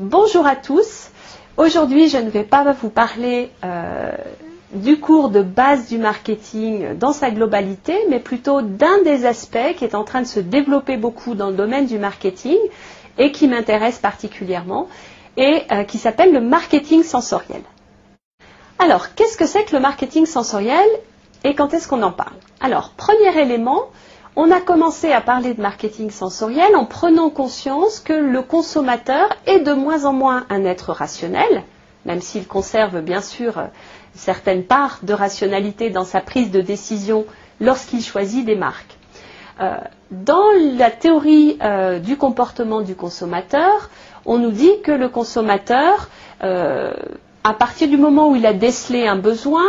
Bonjour à tous. Aujourd'hui, je ne vais pas vous parler euh, du cours de base du marketing dans sa globalité, mais plutôt d'un des aspects qui est en train de se développer beaucoup dans le domaine du marketing et qui m'intéresse particulièrement et euh, qui s'appelle le marketing sensoriel. Alors, qu'est-ce que c'est que le marketing sensoriel et quand est-ce qu'on en parle? Alors, premier élément, on a commencé à parler de marketing sensoriel en prenant conscience que le consommateur est de moins en moins un être rationnel, même s'il conserve bien sûr certaines parts de rationalité dans sa prise de décision lorsqu'il choisit des marques. Euh, dans la théorie euh, du comportement du consommateur, on nous dit que le consommateur, euh, à partir du moment où il a décelé un besoin,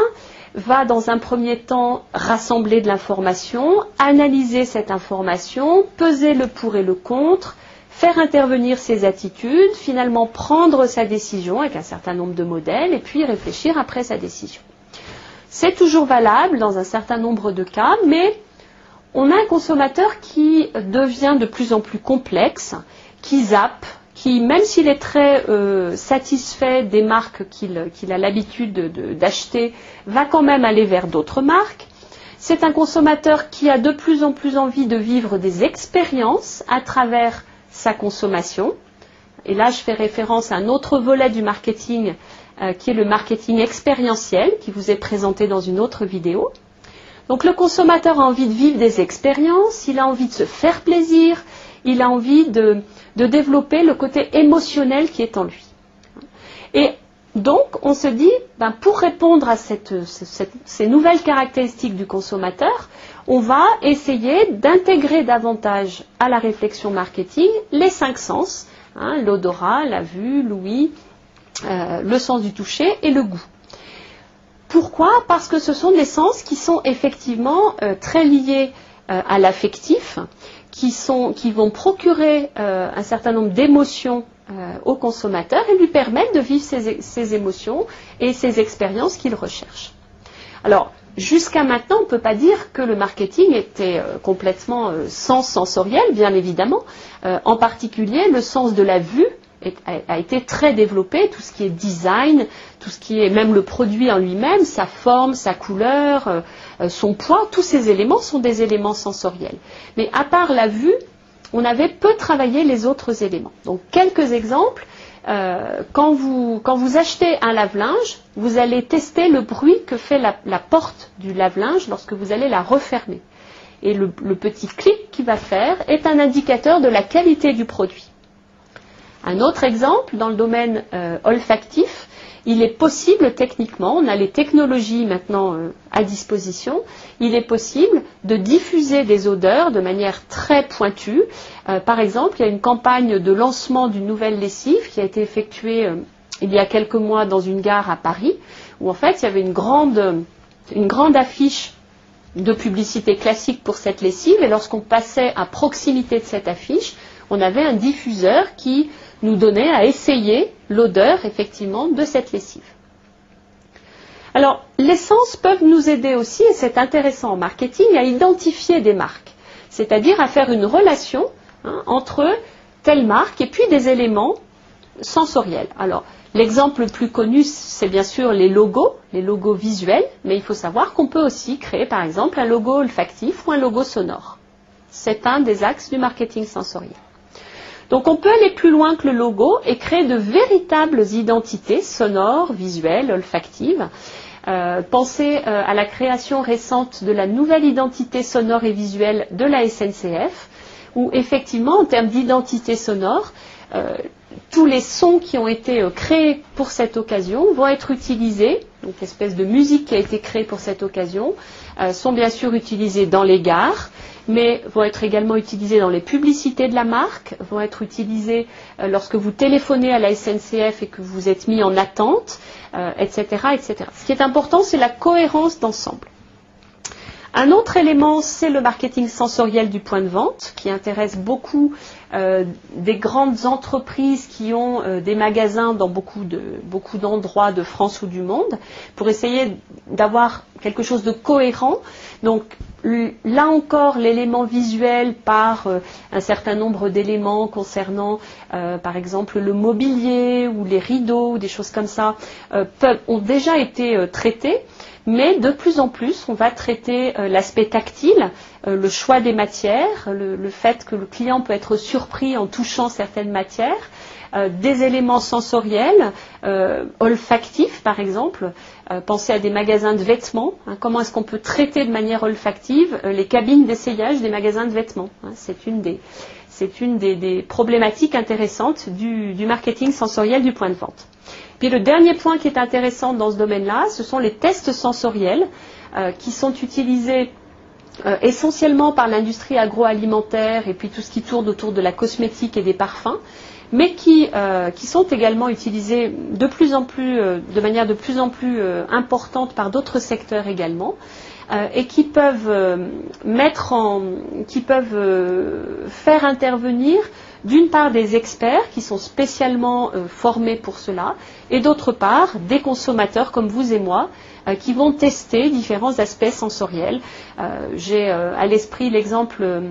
va dans un premier temps rassembler de l'information, analyser cette information, peser le pour et le contre, faire intervenir ses attitudes, finalement prendre sa décision avec un certain nombre de modèles et puis réfléchir après sa décision. C'est toujours valable dans un certain nombre de cas, mais on a un consommateur qui devient de plus en plus complexe, qui zappe, qui, même s'il est très euh, satisfait des marques qu'il a l'habitude d'acheter, va quand même aller vers d'autres marques. C'est un consommateur qui a de plus en plus envie de vivre des expériences à travers sa consommation. Et là, je fais référence à un autre volet du marketing euh, qui est le marketing expérientiel qui vous est présenté dans une autre vidéo. Donc le consommateur a envie de vivre des expériences, il a envie de se faire plaisir, il a envie de, développer le côté émotionnel qui est en lui. Et donc, on se dit, ben, pour répondre à ces nouvelles caractéristiques du consommateur, on va essayer d'intégrer davantage à la réflexion marketing les cinq sens, hein, l'odorat, la vue, l'ouïe, euh, le sens du toucher et le goût. Pourquoi? Parce que ce sont des sens qui sont effectivement euh, très liés euh, à l'affectif, qui, vont procurer un certain nombre d'émotions au consommateur et lui permettre de vivre ses, émotions et ses expériences qu'il recherche. Alors, Jusqu'à maintenant, on ne peut pas dire que le marketing était euh, complètement euh, sans sensoriel, bien évidemment. Euh, en particulier, le sens de la vue a, été très développé, tout ce qui est design, tout ce qui est même le produit en lui-même, sa forme, sa couleur, son poids, tous ces éléments sont des éléments sensoriels. Mais à part la vue, on avait peu travaillé les autres éléments. Donc quelques exemples. Euh, quand, vous, achetez un lave-linge, vous allez tester le bruit que fait la, porte du lave-linge lorsque vous allez la refermer. Et le, petit clic qu'il va faire est un indicateur de la qualité du produit. Un autre exemple dans le domaine euh, olfactif, il est possible techniquement, on a les technologies maintenant euh, à disposition, il est possible de diffuser des odeurs de manière très pointue. Euh, par exemple, il y a une campagne de lancement d'une nouvelle lessive qui a été effectuée il y a quelques mois dans une gare à Paris, où en fait il y avait une grande, une grande affiche de publicité classique pour cette lessive, et lorsqu'on passait à proximité de cette affiche, on avait un diffuseur qui nous donnait à essayer l'odeur effectivement de cette lessive. Alors, les sens peuvent nous aider aussi, et c'est intéressant en marketing, à identifier des marques, c'est-à-dire à faire une relation hein, entre telle marque et puis des éléments sensoriels. Alors, l'exemple le plus connu, c'est bien sûr les logos, les logos visuels, mais il faut savoir qu'on peut aussi créer, par exemple, un logo olfactif ou un logo sonore. C'est un des axes du marketing sensoriel. Donc on peut aller plus loin que le logo et créer de véritables identités sonores, visuelles, olfactives. Euh, pensez euh, à la création récente de la nouvelle identité sonore et visuelle de la SNCF, où effectivement, en termes d'identité sonore, euh, tous les sons qui ont été créés pour cette occasion vont être utilisés, donc l'espèce de musique qui a été créée pour cette occasion, sont bien sûr utilisés dans les gares, mais vont être également utilisés dans les publicités de la marque, vont être utilisés euh, lorsque vous téléphonez à la SNCF et que vous êtes mis en attente, etc., euh, etc. Ce qui est important, c'est la cohérence d'ensemble. Un autre élément, c'est le marketing sensoriel du point de vente, qui intéresse beaucoup euh, des grandes entreprises qui ont des magasins dans beaucoup, beaucoup d'endroits de France ou du monde, pour essayer d'avoir quelque chose de cohérent. Donc, là encore, l'élément visuel par euh, un certain nombre d'éléments concernant, euh, par exemple, le mobilier ou les rideaux ou des choses comme ça, euh, ont déjà été traités. Mais de plus en plus, on va traiter l'aspect tactile, le choix des matières, le, fait que le client peut être surpris en touchant certaines matières, des éléments sensoriels, euh, olfactifs par exemple. Euh, pensez à des magasins de vêtements. Hein. comment est-ce qu'on peut traiter de manière olfactive les cabines d'essayage des magasins de vêtements hein. C'est une, des, problématiques intéressantes du, du marketing sensoriel du point de vente. Puis le dernier point qui est intéressant dans ce domaine-là, ce sont les tests sensoriels qui sont utilisés essentiellement par l'industrie agroalimentaire et puis tout ce qui tourne autour de la cosmétique et des parfums, mais euh, qui, sont également utilisés de plus en plus, euh, de manière de plus en plus euh, importante par d'autres secteurs également, et qui peuvent mettre en, qui peuvent faire intervenir d'une part des experts qui sont spécialement formés pour cela, et d'autre part des consommateurs comme vous et moi qui vont tester différents aspects sensoriels. J'ai à l'esprit l'exemple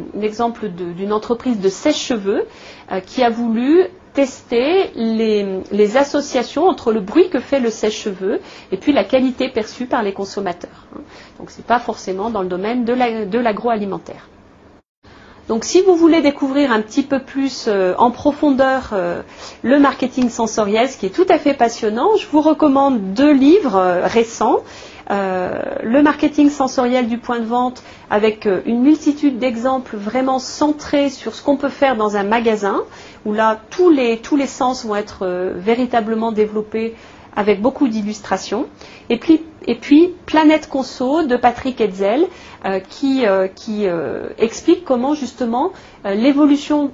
d'une entreprise de sèche-cheveux qui a voulu tester les, associations entre le bruit que fait le sèche-cheveux et puis la qualité perçue par les consommateurs. Hein. Donc ce n'est pas forcément dans le domaine de l'agroalimentaire. Donc si vous voulez découvrir un petit peu plus euh, en profondeur euh, le marketing sensoriel, ce qui est tout à fait passionnant, je vous recommande deux livres euh, récents. le marketing sensoriel du point de vente avec une multitude d'exemples vraiment centrés sur ce qu'on peut faire dans un magasin, où là tous les, tous les sens vont être véritablement développés avec beaucoup d'illustrations. Et et puis, Planète Conso de Patrick Hetzel, euh, qui, euh, euh, explique comment justement l'évolution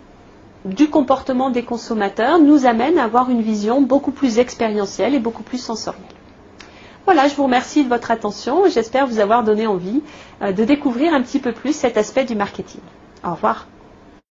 du comportement des consommateurs nous amène à avoir une vision beaucoup plus expérientielle et beaucoup plus sensorielle. Voilà, je vous remercie de votre attention et j'espère vous avoir donné envie de découvrir un petit peu plus cet aspect du marketing. Au revoir.